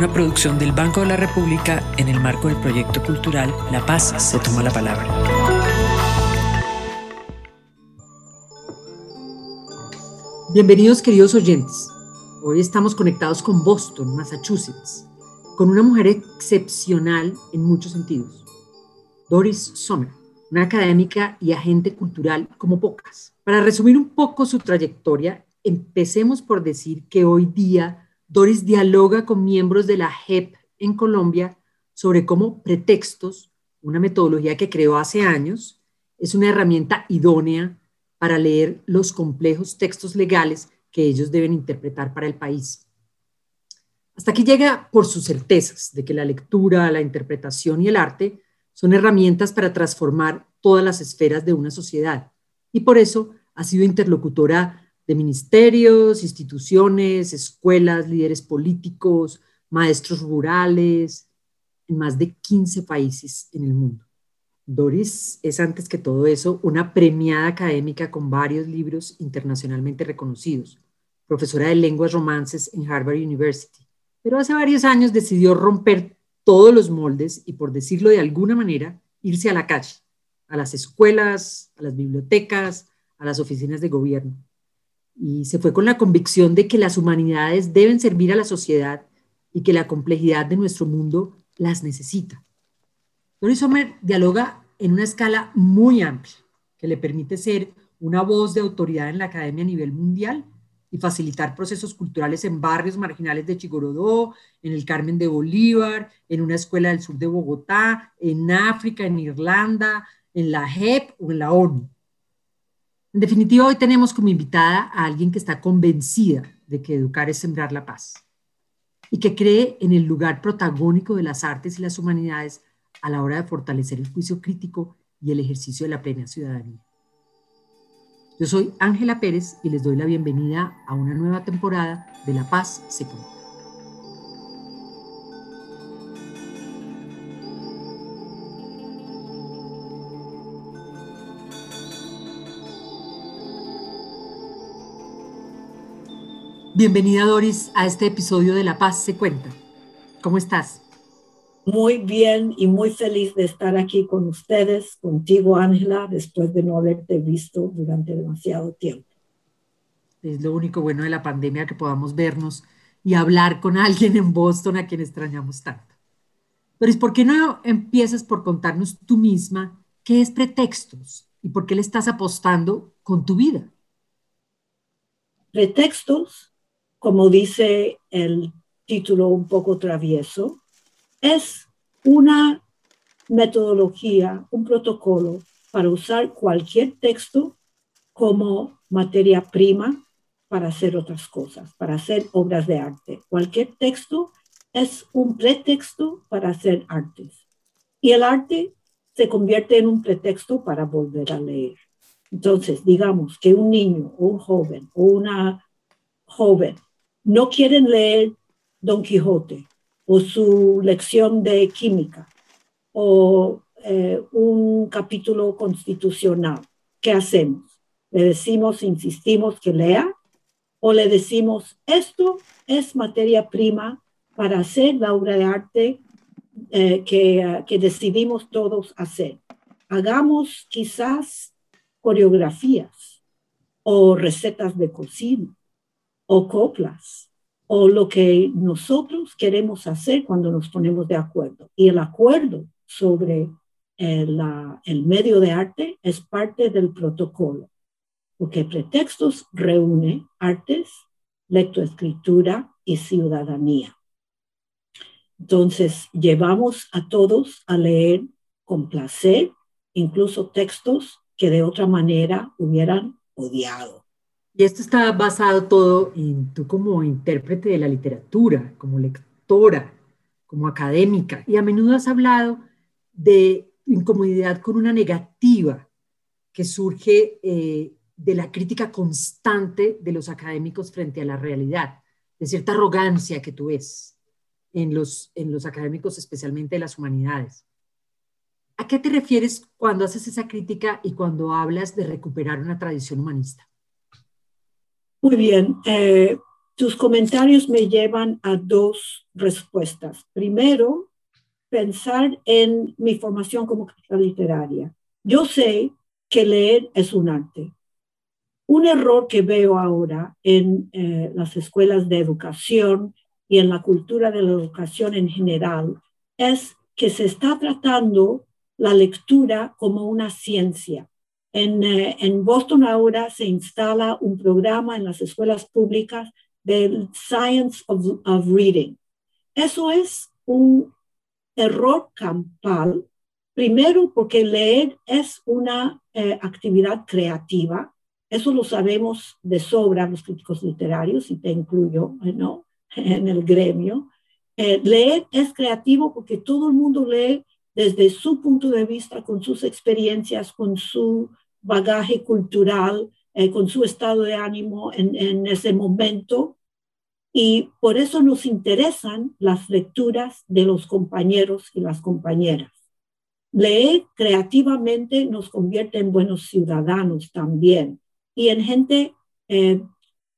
una producción del Banco de la República en el marco del proyecto cultural La Paz se toma la palabra. Bienvenidos queridos oyentes. Hoy estamos conectados con Boston, Massachusetts, con una mujer excepcional en muchos sentidos. Doris Sommer, una académica y agente cultural como pocas. Para resumir un poco su trayectoria, empecemos por decir que hoy día Doris dialoga con miembros de la JEP en Colombia sobre cómo pretextos, una metodología que creó hace años, es una herramienta idónea para leer los complejos textos legales que ellos deben interpretar para el país. Hasta aquí llega por sus certezas de que la lectura, la interpretación y el arte son herramientas para transformar todas las esferas de una sociedad y por eso ha sido interlocutora de ministerios, instituciones, escuelas, líderes políticos, maestros rurales, en más de 15 países en el mundo. Doris es antes que todo eso una premiada académica con varios libros internacionalmente reconocidos, profesora de lenguas romances en Harvard University, pero hace varios años decidió romper todos los moldes y, por decirlo de alguna manera, irse a la calle, a las escuelas, a las bibliotecas, a las oficinas de gobierno y se fue con la convicción de que las humanidades deben servir a la sociedad y que la complejidad de nuestro mundo las necesita. Doris Sommer dialoga en una escala muy amplia que le permite ser una voz de autoridad en la academia a nivel mundial y facilitar procesos culturales en barrios marginales de Chigorodó, en el Carmen de Bolívar, en una escuela del sur de Bogotá, en África, en Irlanda, en la JEP o en la ONU. En definitiva, hoy tenemos como invitada a alguien que está convencida de que educar es sembrar la paz y que cree en el lugar protagónico de las artes y las humanidades a la hora de fortalecer el juicio crítico y el ejercicio de la plena ciudadanía. Yo soy Ángela Pérez y les doy la bienvenida a una nueva temporada de La Paz se Bienvenida Doris a este episodio de La Paz se cuenta. ¿Cómo estás? Muy bien y muy feliz de estar aquí con ustedes, contigo Ángela, después de no haberte visto durante demasiado tiempo. Es lo único bueno de la pandemia que podamos vernos y hablar con alguien en Boston a quien extrañamos tanto. Doris, ¿por qué no empiezas por contarnos tú misma qué es pretextos y por qué le estás apostando con tu vida? Pretextos como dice el título un poco travieso, es una metodología, un protocolo para usar cualquier texto como materia prima para hacer otras cosas, para hacer obras de arte. Cualquier texto es un pretexto para hacer artes. Y el arte se convierte en un pretexto para volver a leer. Entonces, digamos que un niño un joven o una joven no quieren leer Don Quijote o su lección de química o eh, un capítulo constitucional. ¿Qué hacemos? ¿Le decimos, insistimos que lea? ¿O le decimos, esto es materia prima para hacer la obra de arte eh, que, que decidimos todos hacer? Hagamos quizás coreografías o recetas de cocina o coplas o lo que nosotros queremos hacer cuando nos ponemos de acuerdo. Y el acuerdo sobre el, el medio de arte es parte del protocolo, porque pretextos reúne artes, lectoescritura y ciudadanía. Entonces, llevamos a todos a leer con placer, incluso textos que de otra manera hubieran odiado. Y esto está basado todo en tú como intérprete de la literatura, como lectora, como académica, y a menudo has hablado de incomodidad con una negativa que surge eh, de la crítica constante de los académicos frente a la realidad, de cierta arrogancia que tú ves en los, en los académicos, especialmente de las humanidades. ¿A qué te refieres cuando haces esa crítica y cuando hablas de recuperar una tradición humanista? Muy bien. Eh, tus comentarios me llevan a dos respuestas. Primero, pensar en mi formación como crítica literaria. Yo sé que leer es un arte. Un error que veo ahora en eh, las escuelas de educación y en la cultura de la educación en general es que se está tratando la lectura como una ciencia. En, eh, en Boston ahora se instala un programa en las escuelas públicas del Science of, of Reading. Eso es un error campal, primero porque leer es una eh, actividad creativa eso lo sabemos de sobra los críticos literarios, y te incluyo ¿no? en el gremio. Eh, leer es creativo porque todo el mundo lee desde su punto de vista, con sus experiencias, con su bagaje cultural, eh, con su estado de ánimo en, en ese momento. Y por eso nos interesan las lecturas de los compañeros y las compañeras. Leer creativamente nos convierte en buenos ciudadanos también y en gente eh,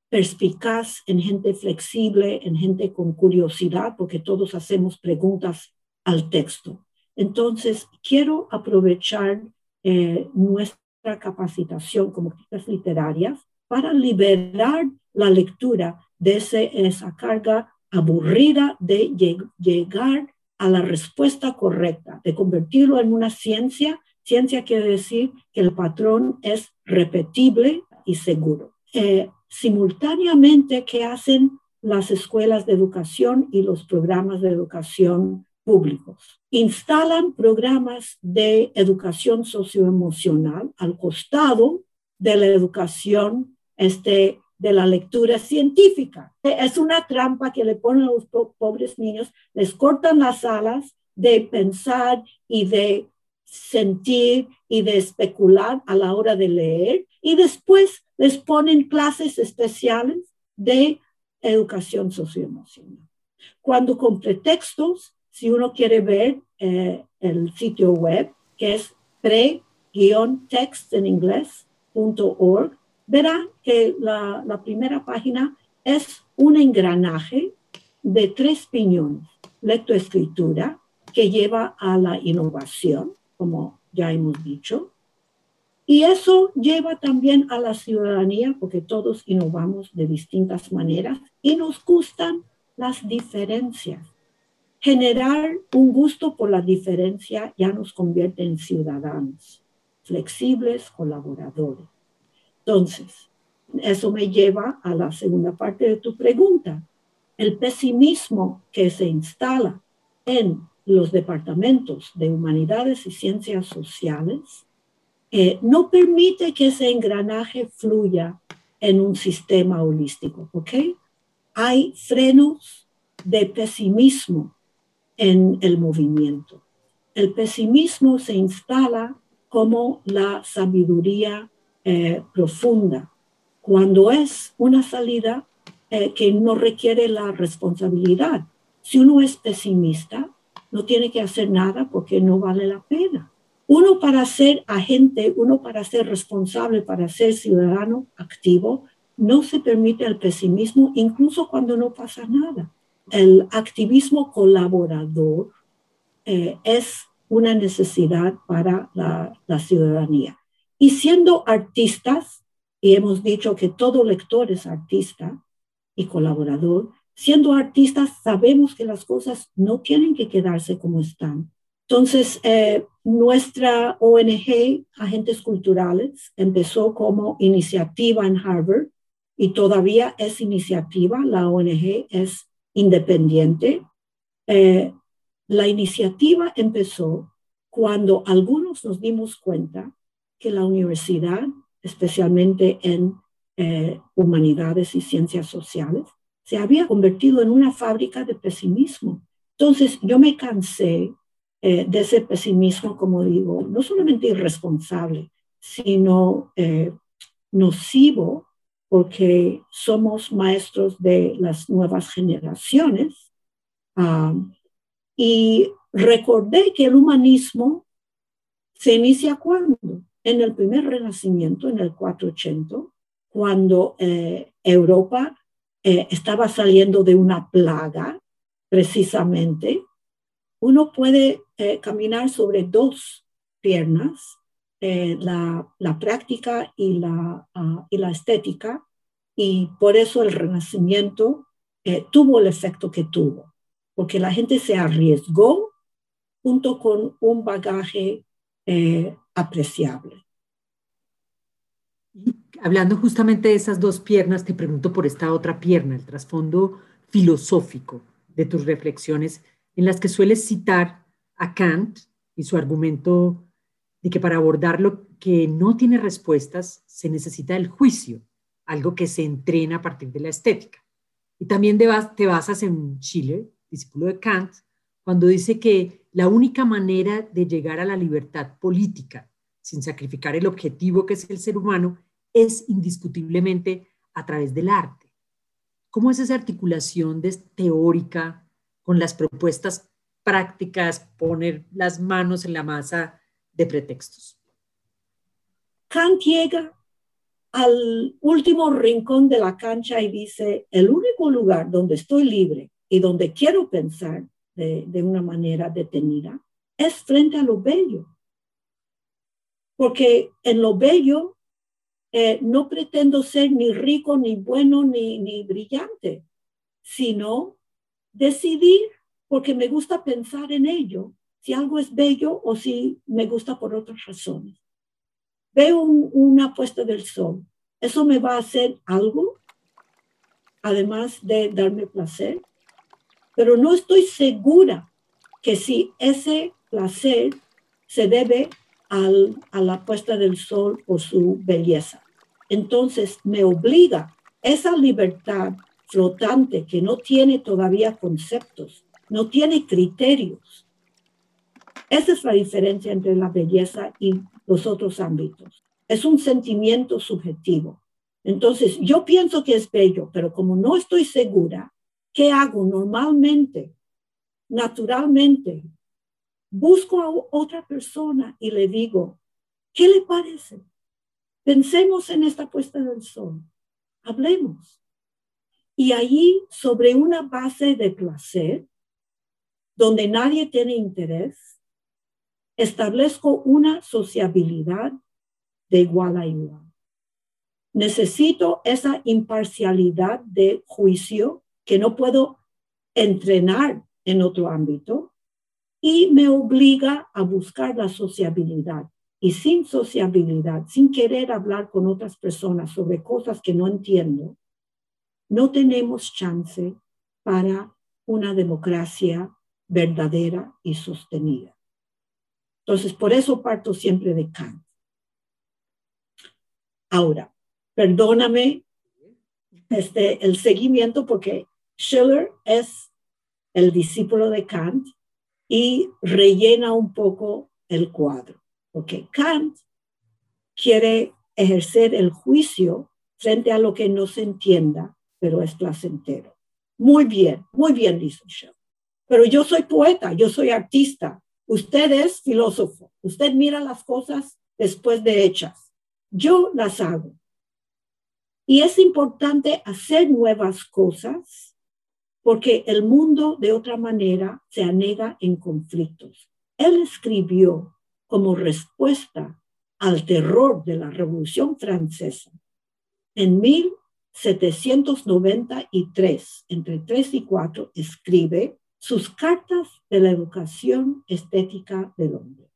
perspicaz, en gente flexible, en gente con curiosidad, porque todos hacemos preguntas al texto. Entonces, quiero aprovechar eh, nuestra capacitación como críticas literarias para liberar la lectura de esa carga aburrida de llegar a la respuesta correcta, de convertirlo en una ciencia. Ciencia quiere decir que el patrón es repetible, y seguro. Eh, simultáneamente, ¿qué hacen las escuelas de educación y los programas de educación públicos? Instalan programas de educación socioemocional al costado de la educación este, de la lectura científica. Es una trampa que le ponen a los pobres niños, les cortan las alas de pensar y de sentir y de especular a la hora de leer y después les ponen clases especiales de educación socioemocional. Pero con pretextos, si uno quiere ver eh, el sitio web, que es pre-text en inglés.org, verá que la, la primera página es un engranaje de tres piñones, lectoescritura, que lleva a la innovación, como ya hemos dicho, y eso lleva también a la ciudadanía, porque todos innovamos de distintas maneras y nos gustan las diferencias. Generar un gusto por la diferencia ya nos convierte en ciudadanos, flexibles, colaboradores. Entonces, eso me lleva a la segunda parte de tu pregunta. El pesimismo que se instala en los departamentos de humanidades y ciencias sociales eh, no permite que ese engranaje fluya en un sistema holístico, ¿ok? Hay frenos de pesimismo en el movimiento. El pesimismo se instala como la sabiduría eh, profunda, cuando es una salida eh, que no requiere la responsabilidad. Si uno es pesimista, no tiene que hacer nada porque no vale la pena. Uno para ser agente, uno para ser responsable, para ser ciudadano activo, no se permite el pesimismo incluso cuando no pasa nada. El activismo colaborador eh, es una necesidad para la, ciudadanía. Y siendo artistas, y hemos dicho que todo lector es artista y colaborador, siendo artistas sabemos que las cosas no tienen que quedarse como están. Entonces, eh, nuestra ONG, Agentes Culturales, empezó como iniciativa en Harvard y todavía es iniciativa. La ONG es independiente. Eh, la iniciativa empezó cuando algunos nos dimos cuenta que la universidad, especialmente en eh, humanidades y ciencias sociales, se había convertido en una fábrica de pesimismo Entonces, yo me cansé eh, de ese pesimismo, como digo, no solamente irresponsable, sino nocivo, porque somos maestros de las nuevas generaciones. Ah, y recordé que el humanismo se inicia cuando? En el primer renacimiento, en el 480, cuando eh, Europa estaba saliendo de una plaga, precisamente, uno puede eh, caminar sobre dos piernas, eh, la, práctica y la, ah, y la estética, y por eso el renacimiento eh, tuvo el efecto que tuvo, porque la gente se arriesgó junto con un bagaje apreciable. hablando justamente de esas dos piernas, te pregunto por esta otra pierna, el trasfondo filosófico de tus reflexiones en las que sueles citar a Kant y su argumento de que para abordar lo que no tiene respuestas se necesita el juicio, algo que se entrena a partir de la estética. Y también te basas en Schiller, discípulo de Kant, cuando dice que la única manera de llegar a la libertad política sin sacrificar el objetivo que es el ser humano es indiscutiblemente a través del arte. ¿Cómo es esa articulación de, teórica con las propuestas prácticas, poner las manos en la masa de pretextos. Kant llega al último rincón de la cancha y dice, el único lugar donde estoy libre y donde quiero pensar de, una manera detenida es frente a lo bello. Porque en lo bello eh, no pretendo ser ni rico, ni bueno, ni, ni brillante, sino decidir, porque me gusta pensar en ello, si algo es bello o si me gusta por otras razones. Veo una puesta del sol. ¿Eso me va a hacer algo? Además de darme placer. Pero no estoy segura que si ese placer se debe a la puesta del sol o su belleza. Entonces me obliga esa libertad flotante que no tiene todavía conceptos, no tiene criterios. Esa es la diferencia entre la belleza y los otros ámbitos. Es un sentimiento subjetivo. Entonces, yo pienso que es bello, pero como no estoy segura, ¿qué hago normalmente? Naturalmente, busco a otra persona y le digo, ¿qué le parece? Pensemos en esta puesta del sol. Hablemos. Y allí, sobre una base de placer, donde nadie tiene interés, establezco una sociabilidad de igual a igual. Necesito esa imparcialidad de juicio que no puedo entrenar en otro ámbito y me obliga a buscar la sociabilidad. Y sin sociabilidad, sin querer hablar con otras personas sobre cosas que no entiendo, no tenemos chance para una democracia verdadera y sostenida. Entonces, por eso parto siempre de Kant. Ahora, perdóname este, el seguimiento porque Schiller es el discípulo de Kant y rellena un poco el cuadro, porque Kant quiere ejercer el juicio frente a lo que no se entienda pero es placentero. Muy bien, muy bien, dice Shell. Pero yo soy poeta, yo soy artista. Usted es filósofo. Usted mira las cosas después de hechas. Yo las hago. Y es importante hacer nuevas cosas porque el mundo de otra manera se anega en conflictos. Él escribió como respuesta al terror de la Revolución Francesa en mil 793, entre 3 y 4, escribe sus cartas de la educación estética del hombre.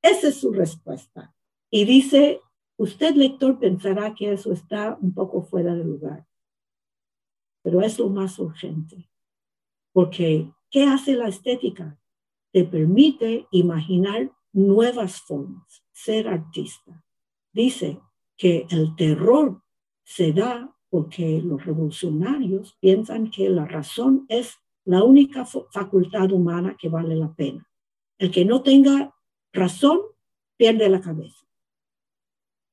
Esa es su respuesta. Y dice, usted lector pensará que eso está un poco fuera de lugar, pero es lo más urgente, porque ¿qué hace la estética? Te permite imaginar nuevas formas, ser artista. Dice que el terror se da porque los revolucionarios piensan que la razón es la única facultad humana que vale la pena. El que no tenga razón pierde la cabeza.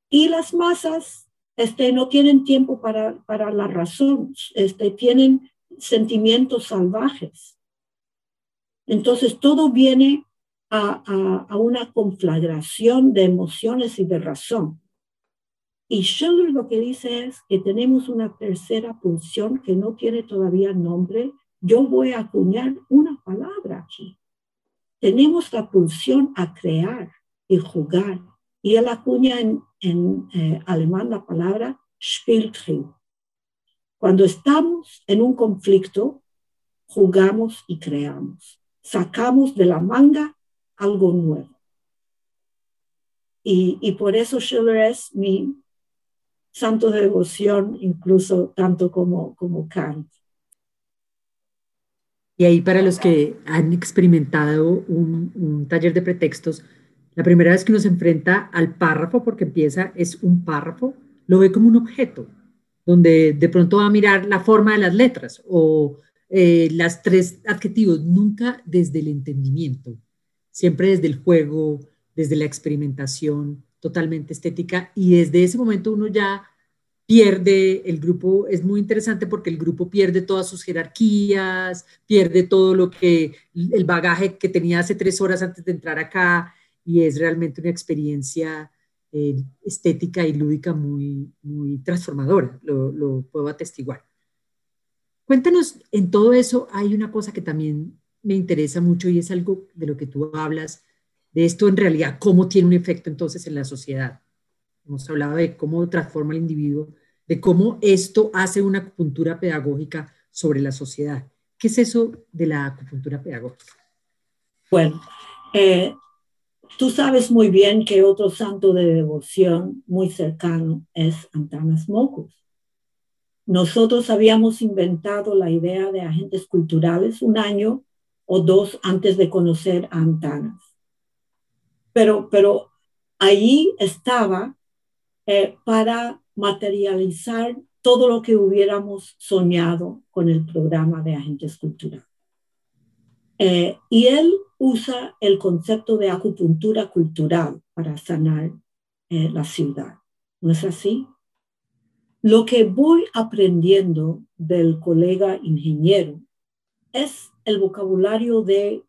Y las masas este, no tienen tiempo para, para la razón, este, tienen sentimientos salvajes. Entonces todo viene a, a, una conflagración de emociones y de razón. Y Schiller lo que dice es que tenemos una tercera pulsión que no tiene todavía nombre. Yo voy a acuñar una palabra aquí. Tenemos la pulsión a crear y jugar. Y él acuña en, eh, alemán la palabra Spieltrieb. Cuando estamos en un conflicto, jugamos y creamos. Sacamos de la manga algo nuevo. Y, y por eso Schiller es mi santo de devoción, incluso tanto como, como Kant. Y ahí para los que han experimentado un, taller de pretextos, la primera vez que uno se enfrenta al párrafo, porque empieza, es un párrafo, lo ve como un objeto, donde de pronto va a mirar la forma de las letras o eh, las tres adjetivos, nunca desde el entendimiento, siempre desde el juego, desde la experimentación totalmente estética. Y desde ese momento uno ya pierde el grupo, es muy interesante porque el grupo pierde todas sus jerarquías, pierde todo lo que, el bagaje que tenía hace tres horas antes de entrar acá y es realmente una experiencia eh, estética y lúdica muy, muy transformadora, lo, lo puedo atestiguar. Cuéntanos, en todo eso hay una cosa que también me interesa mucho y es algo de lo que tú hablas, de esto en realidad, cómo tiene un efecto entonces en la sociedad. Hemos hablado de cómo transforma el individuo, de cómo esto hace una acupuntura pedagógica sobre la sociedad. ¿Qué es eso de la acupuntura pedagógica? Bueno, eh, tú sabes muy bien que otro santo de devoción muy cercano es Antanas Mocus. Nosotros habíamos inventado la idea de agentes culturales un año o dos antes de conocer a Antanas. Pero, pero allí estaba eh, para materializar todo lo que hubiéramos soñado con el programa de agentes culturales. Eh, y él usa el concepto de acupuntura cultural para sanar eh, la ciudad. ¿No es así? Lo que voy aprendiendo del colega ingeniero es el vocabulario de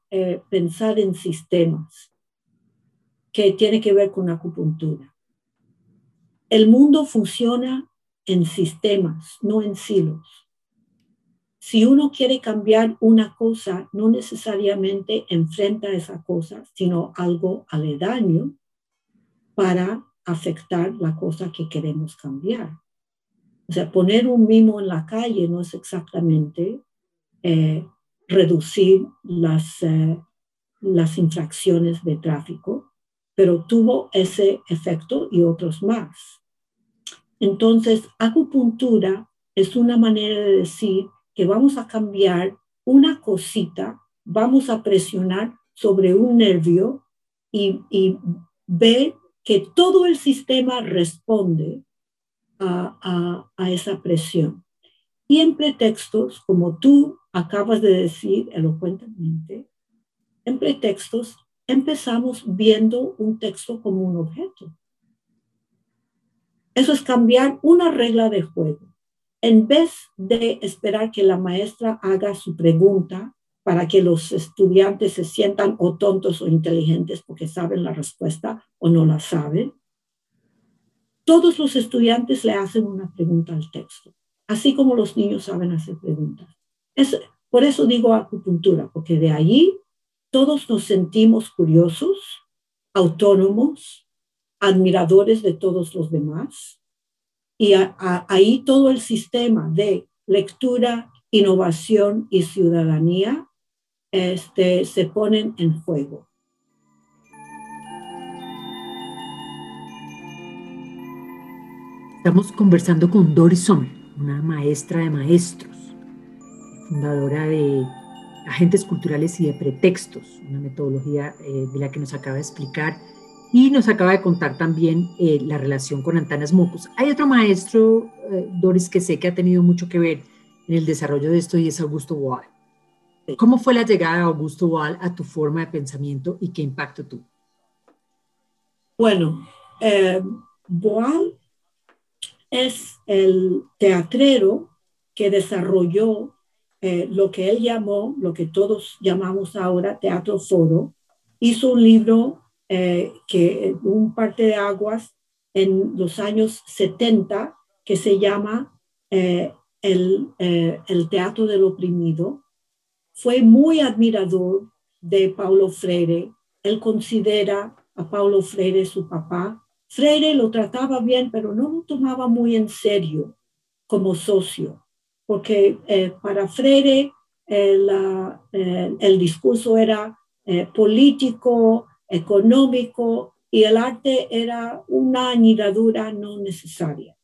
pensar en sistemas que tiene que ver con acupuntura. El mundo funciona en sistemas, no en silos. Si uno quiere cambiar una cosa, no necesariamente enfrenta esa cosa, sino algo aledaño para afectar la cosa que queremos cambiar. O sea, poner un mimo en la calle no es exactamente eh, reducir las, eh, las infracciones de tráfico, pero tuvo ese efecto y otros más. Entonces, acupuntura es una manera de decir que vamos a cambiar una cosita, vamos a presionar sobre un nervio y, y ver que todo el sistema responde a, a, a esa presión. Y en pretextos, como tú acabas de decir elocuentemente, en pretextos empezamos viendo un texto como un objeto. Eso es cambiar una regla de juego. En vez de esperar que la maestra haga su pregunta para que los estudiantes se sientan o tontos o inteligentes porque saben la respuesta o no la saben, todos los estudiantes le hacen una pregunta al texto, así como los niños saben hacer preguntas. Es, por eso digo acupuntura, porque de ahí todos nos sentimos curiosos, autónomos, admiradores de todos los demás. Y ahí todo el sistema de lectura, innovación y ciudadanía este, se ponen en juego. Estamos conversando con Doris una maestra de maestros fundadora de Agentes Culturales y de Pretextos, una metodología eh, de la que nos acaba de explicar y nos acaba de contar también eh, la relación con Antanas Mocus. Hay otro maestro, eh, Doris, que sé que ha tenido mucho que ver en el desarrollo de esto y es Augusto Boal. ¿Cómo fue la llegada de Augusto Boal a tu forma de pensamiento y qué impacto tuvo? Bueno, eh, Boal es el teatrero que desarrolló eh, lo que él llamó, lo que todos llamamos ahora teatro foro. Hizo un libro eh, que un parte de aguas en los años 70 que se llama el, el Teatro del Oprimido fue muy admirador de Paulo Freire. Él considera a Paulo Freire su papá. Freire lo trataba bien, pero no lo tomaba muy en serio como socio, porque eh, para Freire eh, eh, el discurso era político, económico y el arte era una añadidura no necesaria.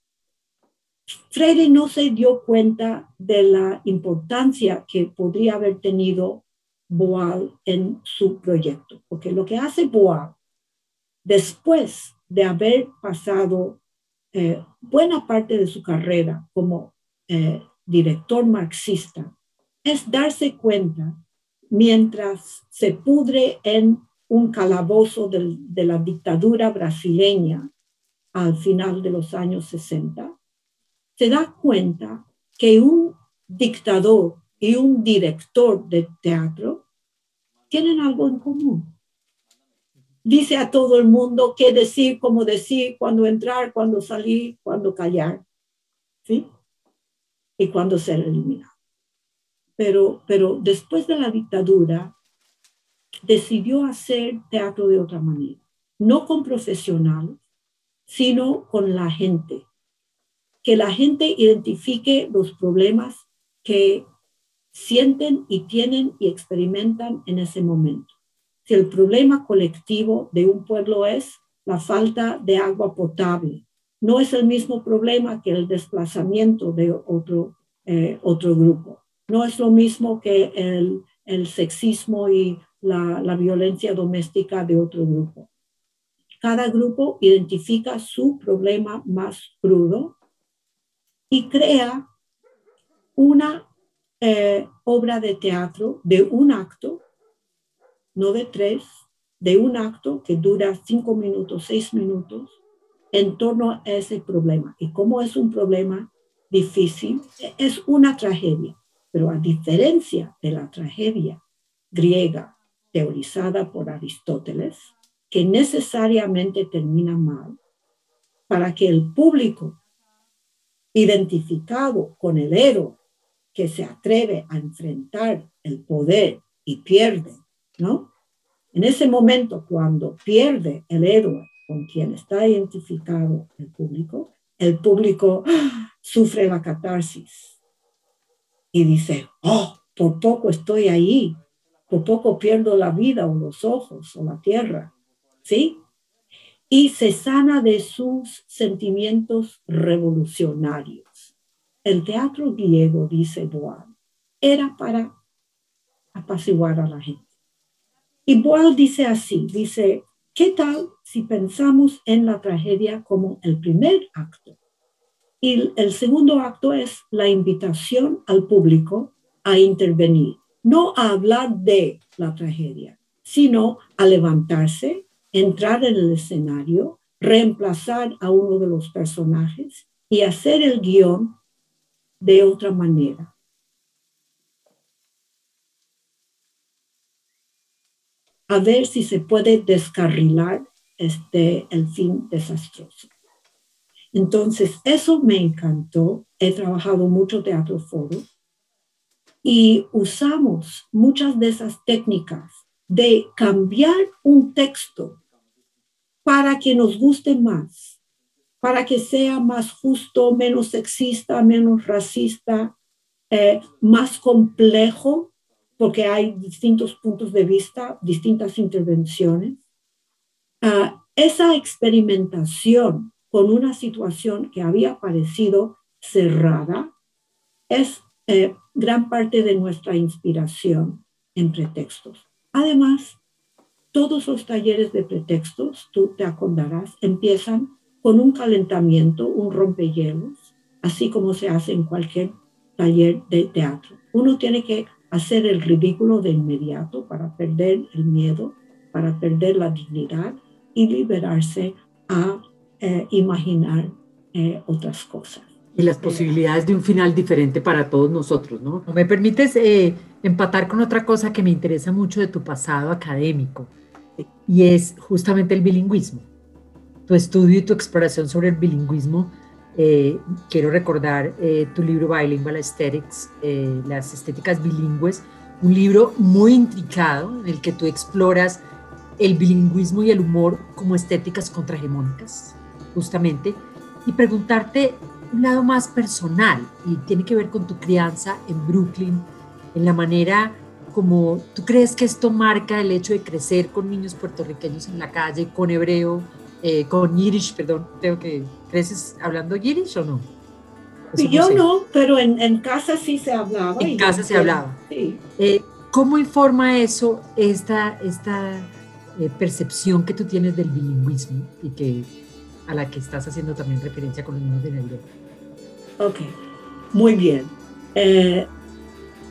Freire no se dio cuenta de la importancia que podría haber tenido Boal en su proyecto, porque lo que hace Boal, después de haber pasado eh, buena parte de su carrera como eh, director marxista, es darse cuenta, mientras se pudre en un calabozo de la dictadura brasileña al final de los años 60, se da cuenta que un dictador y un director de teatro tienen algo en común. Dice a todo el mundo qué decir, cómo decir, cuándo entrar, cuándo salir, cuándo callar, ¿sí? Y cuándo ser eliminado. Pero, pero después de la dictadura, decidió hacer teatro de otra manera, no con profesionales, sino con la gente, que la gente identifique los problemas que sienten y tienen y experimentan en ese momento. Si el problema colectivo de un pueblo es la falta de agua potable, no es el mismo problema que el desplazamiento de otro, eh, otro grupo. No es lo mismo que el, el sexismo y la, la violencia doméstica de otro grupo. Cada grupo identifica su problema más crudo y crea una eh, obra de teatro de un acto, no de tres, de un acto que dura cinco minutos, seis minutos, en torno a ese problema. Y como es un problema difícil, es una tragedia, pero a diferencia de la tragedia griega teorizada por Aristóteles, que necesariamente termina mal, para que el público identificado con el héroe que se atreve a enfrentar el poder y pierde, ¿no? En ese momento, cuando pierde el héroe con quien está identificado el público, el público ¡ah! sufre la catarsis y dice, oh, por poco estoy ahí, por poco pierdo la vida o los ojos o la tierra, ¿sí? y se sana de sus sentimientos revolucionarios. El teatro griego, dice Boal, era para apaciguar a la gente. Y Boal dice así, dice, ¿qué tal si pensamos en la tragedia como el primer acto? Y el segundo acto es la invitación al público a intervenir, no a hablar de la tragedia, sino a levantarse entrar en el escenario, reemplazar a uno de los personajes y hacer el guion de otra manera. A ver si se puede descarrilar este, el fin desastroso. Entonces, eso me encantó. He trabajado mucho teatro foro y usamos muchas de esas técnicas de cambiar un texto para que nos guste más, para que sea más justo, menos sexista, menos racista, eh, más complejo, porque hay distintos puntos de vista, distintas intervenciones. Ah, esa experimentación con una situación que había parecido cerrada es eh, gran parte de nuestra inspiración en pretextos. Además, todos los talleres de pretextos, tú te acordarás, empiezan con un calentamiento, un rompehielos, así como se hace en cualquier taller de teatro. Uno tiene que hacer el ridículo de inmediato para perder el miedo, para perder la dignidad y liberarse a eh, imaginar eh, otras cosas. Y las posibilidades de un final diferente para todos nosotros, ¿no? ¿Me permites eh, empatar con otra cosa que me interesa mucho de tu pasado académico? Y es justamente el bilingüismo. Tu estudio y tu exploración sobre el bilingüismo eh, quiero recordar eh, tu libro Bilingual Aesthetics, eh, las estéticas bilingües, un libro muy intricado en el que tú exploras el bilingüismo y el humor como estéticas contrahegemónicas, justamente, y preguntarte un lado más personal y tiene que ver con tu crianza en Brooklyn, en la manera como tú crees que esto marca el hecho de crecer con niños puertorriqueños en la calle, con hebreo, eh, con Yiddish, perdón, tengo que, ¿creces hablando Yiddish o no? yo no, pero en, en, casa sí se hablaba. En casa se hablaba. Sí. Eh, ¿Cómo informa eso esta, esta eh, percepción que tú tienes del bilingüismo y que a la que estás haciendo también referencia con los niños de Europa? Ok, muy bien.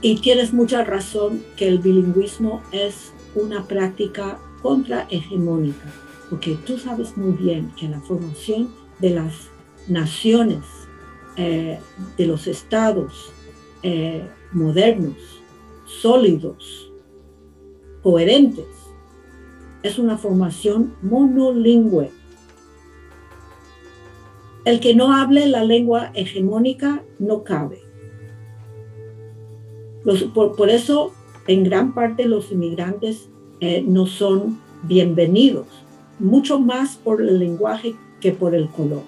y tienes mucha razón que el bilingüismo es una práctica contrahegemónica porque tú sabes muy bien que la formación de las naciones, eh, de los estados eh, modernos, sólidos, coherentes, es una formación monolingüe. El que no hable la lengua hegemónica no cabe. por, eso, en gran parte los inmigrantes eh, no son bienvenidos mucho más por el lenguaje que por el color.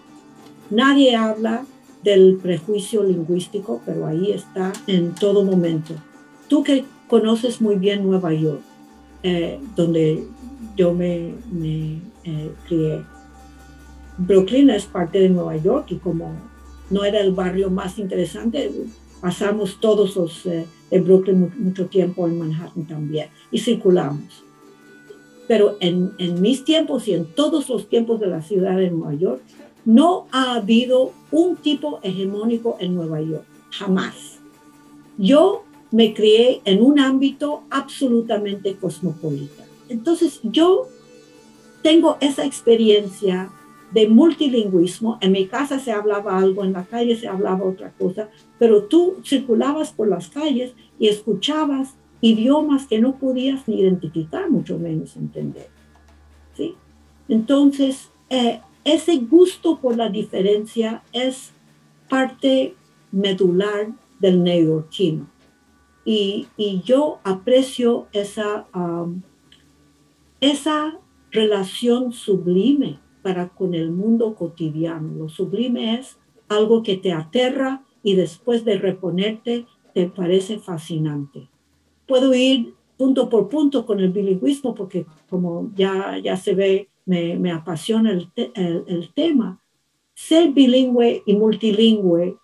Nadie habla del prejuicio lingüístico, pero ahí está en todo momento. Tú que conoces muy bien Nueva York, eh, donde yo me, eh, crié, Brooklyn es parte de Nueva York y como no era el barrio más interesante, pasamos todos los eh, en Brooklyn mucho tiempo en Manhattan también y circulamos. Pero en, mis tiempos y en todos los tiempos de la ciudad de Nueva York, no ha habido un tipo hegemónico en Nueva York, jamás. Yo me crié en un ámbito absolutamente cosmopolita. Entonces yo tengo esa experiencia de multilingüismo. En mi casa se hablaba algo, en la calle se hablaba otra cosa, pero tú circulabas por las calles y escuchabas idiomas que no podías ni identificar, mucho menos entender. ¿sí? Entonces, eh, ese gusto por la diferencia es parte medular del neoyorquino. Y, y yo aprecio esa, um, esa relación sublime para con el mundo cotidiano. Lo sublime es algo que te aterra y después de reponerte te parece fascinante puedo ir punto por punto con el bilingüismo porque como ya, ya se ve, me, me apasiona el, el, tema. Ser bilingüe y multilingüe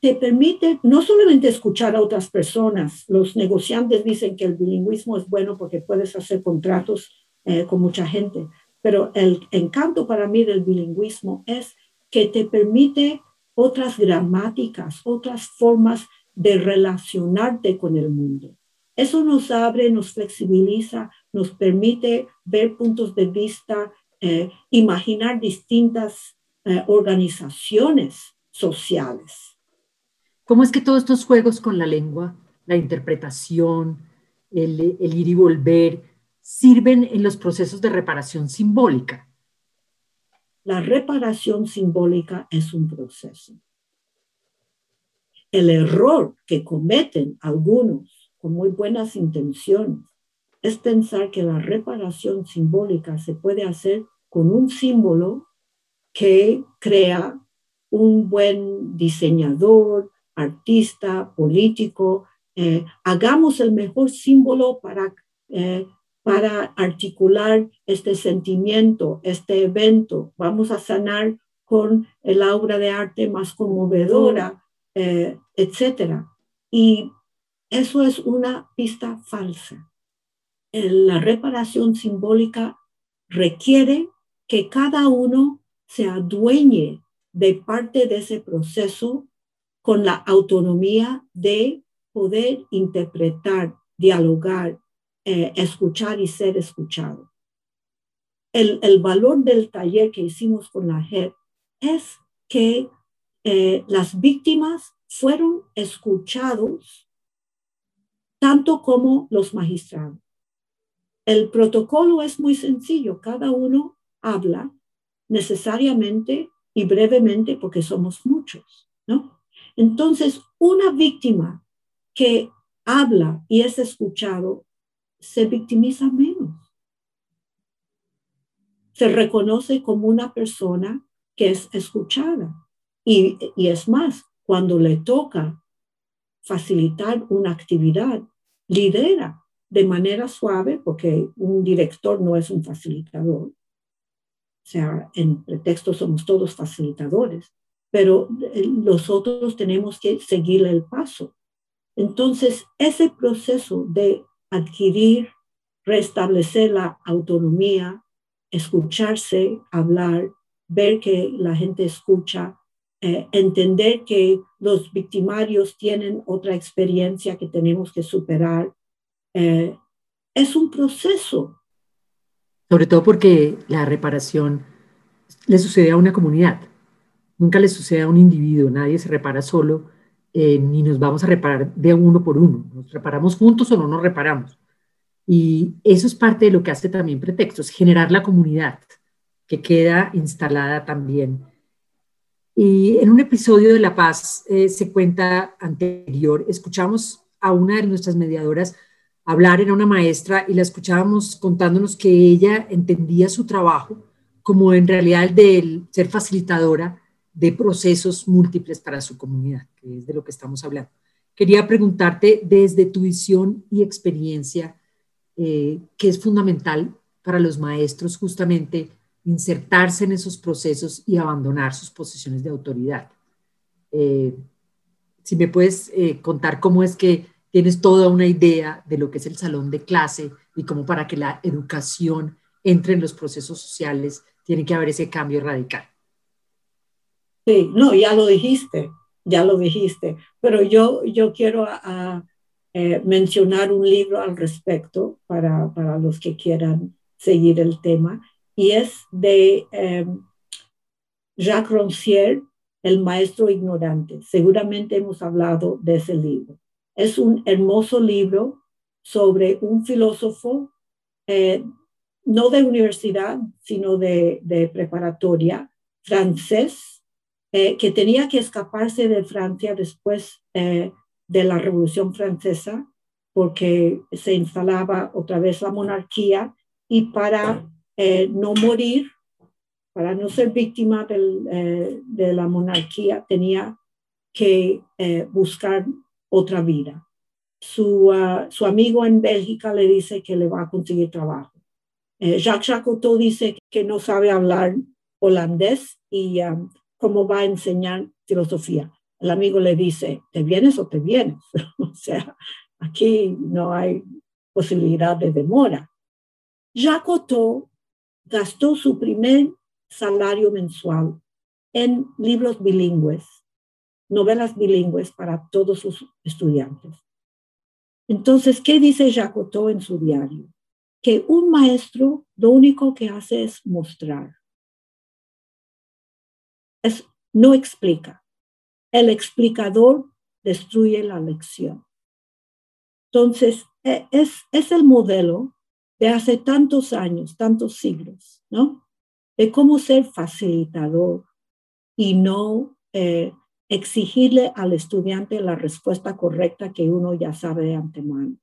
te permite no solamente escuchar a otras personas, los negociantes dicen que el bilingüismo es bueno porque puedes hacer contratos eh, con mucha gente, pero el encanto para mí del bilingüismo es que te permite otras gramáticas, otras formas de relacionarte con el mundo. Eso nos abre, nos flexibiliza, nos permite ver puntos de vista, eh, imaginar distintas eh, organizaciones sociales. ¿Cómo es que todos estos juegos con la lengua, la interpretación, el, el ir y volver, sirven en los procesos de reparación simbólica? La reparación simbólica es un proceso. El error que cometen algunos con muy buenas intenciones, es pensar que la reparación simbólica se puede hacer con un símbolo que crea un buen diseñador, artista, político. Eh, hagamos el mejor símbolo para, eh, para articular este sentimiento, este evento. Vamos a sanar con el obra de arte más conmovedora, eh, etc. Y eso es una pista falsa. La reparación simbólica requiere que cada uno se adueñe de parte de ese proceso con la autonomía de poder interpretar, dialogar, eh, escuchar y ser escuchado. El, el, valor del taller que hicimos con la JEP es que eh, las víctimas fueron escuchados tanto como los magistrados. El protocolo es muy sencillo, cada uno habla necesariamente y brevemente porque somos muchos, ¿no? Entonces, una víctima que habla y es escuchado se victimiza menos. Se reconoce como una persona que es escuchada. Y, y es más, cuando le toca facilitar una actividad, lidera de manera suave, porque un director no es un facilitador. O sea, en pretexto somos todos facilitadores, pero nosotros tenemos que seguirle el paso. Entonces, ese proceso de adquirir, restablecer la autonomía, escucharse, hablar, ver que la gente escucha, eh, entender que los victimarios tienen otra experiencia que tenemos que superar. Eh, es un proceso. Sobre todo porque la reparación le sucede a una comunidad, nunca le sucede a un individuo, nadie se repara solo, eh, ni nos vamos a reparar de uno por uno, nos reparamos juntos o no nos reparamos. Y eso es parte de lo que hace también Pretextos, generar la comunidad que queda instalada también. Y en un episodio de La Paz eh, se cuenta anterior, escuchamos a una de nuestras mediadoras hablar, era una maestra, y la escuchábamos contándonos que ella entendía su trabajo como en realidad el ser facilitadora de procesos múltiples para su comunidad, que es de lo que estamos hablando. Quería preguntarte desde tu visión y experiencia, eh, ¿qué es fundamental para los maestros justamente insertarse en esos procesos y abandonar sus posiciones de autoridad. Eh, si me puedes eh, contar cómo es que tienes toda una idea de lo que es el salón de clase y cómo para que la educación entre en los procesos sociales tiene que haber ese cambio radical. Sí, no, ya lo dijiste, ya lo dijiste, pero yo, yo quiero eh, mencionar un libro al respecto para, para los que quieran seguir el tema y es de em, Jacques Rancière, El maestro ignorante. Seguramente hemos hablado de ese libro. Es un hermoso libro sobre un filósofo, eh, no de universidad, sino de, preparatoria, francés, eh, que tenía que escaparse de Francia después eh, de la Revolución Francesa, porque se instalaba otra vez la monarquía y para eh, no morir, para no ser víctima eh, de la monarquía, tenía que eh, buscar otra vida. Su, ah, su, amigo en Bélgica le dice que le va a conseguir trabajo. Jacques Chacoteau dice que no sabe hablar holandés y um, cómo va a enseñar filosofía. El amigo le dice, ¿te vienes o te vienes? o sea, aquí no hay posibilidad de demora. Jacotot gastó su primer salario mensual en libros bilingües, novelas bilingües para todos sus estudiantes. Entonces, ¿qué dice Jacotot en su diario? Que un maestro lo único que hace es mostrar. No explica. El explicador destruye la lección. Entonces, e, es el modelo de hace tantos años, tantos siglos, ¿no? De cómo ser facilitador y no eh, exigirle al estudiante la respuesta correcta que uno ya sabe de antemano.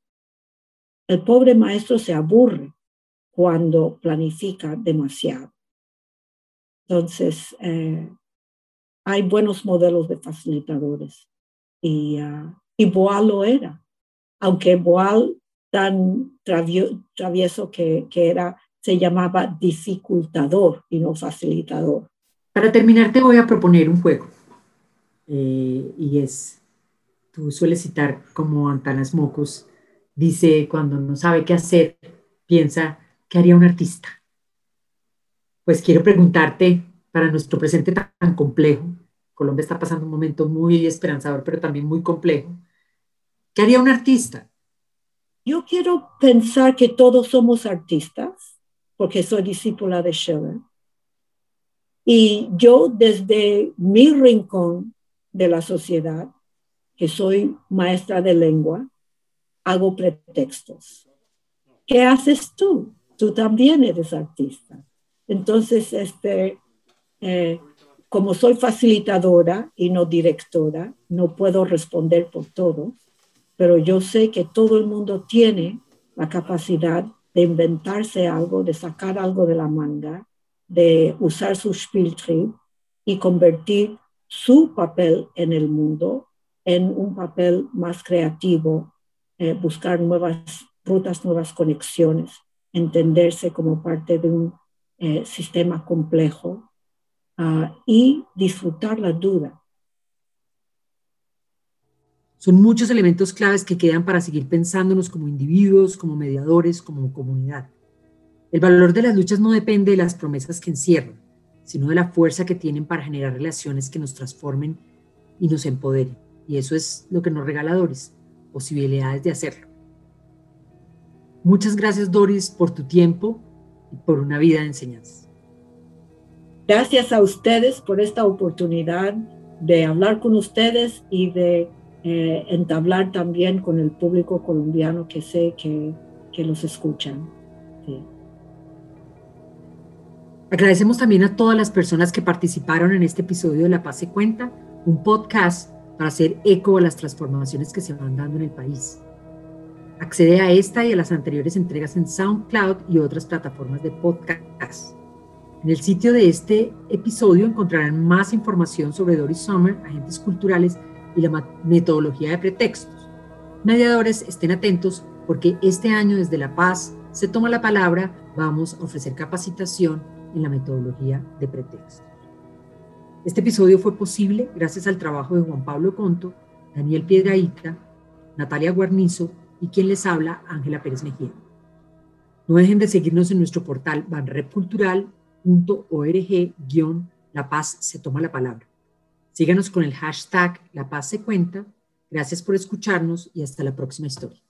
El pobre maestro se aburre cuando planifica demasiado. Entonces, eh, hay buenos modelos de facilitadores y, uh, y Boal lo era, aunque Boal tan travieso que, que era, se llamaba dificultador y no facilitador. Para terminar, te voy a proponer un juego. Eh, y es, tú sueles citar como Antanas Mocos, dice, cuando no sabe qué hacer, piensa, ¿qué haría un artista? Pues quiero preguntarte, para nuestro presente tan complejo, Colombia está pasando un momento muy esperanzador, pero también muy complejo, ¿Qué haría un artista? Yo quiero pensar que todos somos artistas, porque soy discípula de Schiller. Y yo desde mi rincón de la sociedad, que soy maestra de lengua, hago pretextos. ¿Qué haces tú? Tú también eres artista. Entonces, este, eh, como soy facilitadora y no directora, no puedo responder por todo, pero yo sé que todo el mundo tiene la capacidad de inventarse algo, de sacar algo de la manga, de usar su Spieltrieb y convertir su papel en el mundo en un papel más creativo, eh, buscar nuevas rutas, nuevas conexiones, entenderse como parte de un eh, sistema complejo ah, y disfrutar la duda. Son muchos elementos claves que quedan para seguir pensándonos como individuos, como mediadores, como comunidad. El valor de las luchas no depende de las promesas que encierran, sino de la fuerza que tienen para generar relaciones que nos transformen y nos empoderen. Y eso es lo que nos regala Doris, posibilidades de hacerlo. Muchas gracias Doris por tu tiempo y por una vida de enseñanza. Gracias a ustedes por esta oportunidad de hablar con ustedes y de eh, entablar también con el público colombiano que sé que, que los escuchan. Agradecemos también a todas las personas que participaron en este episodio de La Paz se cuenta, un podcast para hacer eco a las transformaciones que se van dando en el país. Accede a esta y a las anteriores entregas en SoundCloud y otras plataformas de podcast. En el sitio de este episodio encontrarán más información sobre Doris Sommer, agentes culturales y la metodología de pretextos. Mediadores, estén atentos porque este año desde La Paz se toma la palabra, vamos a ofrecer capacitación en la metodología de pretextos. Este episodio fue posible gracias al trabajo de Juan Pablo Conto, Daniel Piedraíta, Natalia Guarnizo y quien les habla, Ángela Pérez Mejía. No dejen de seguirnos en nuestro portal banrepcultural.org La Paz se toma la palabra. Síganos con el hashtag La Paz se cuenta. Gracias por escucharnos y hasta la próxima historia.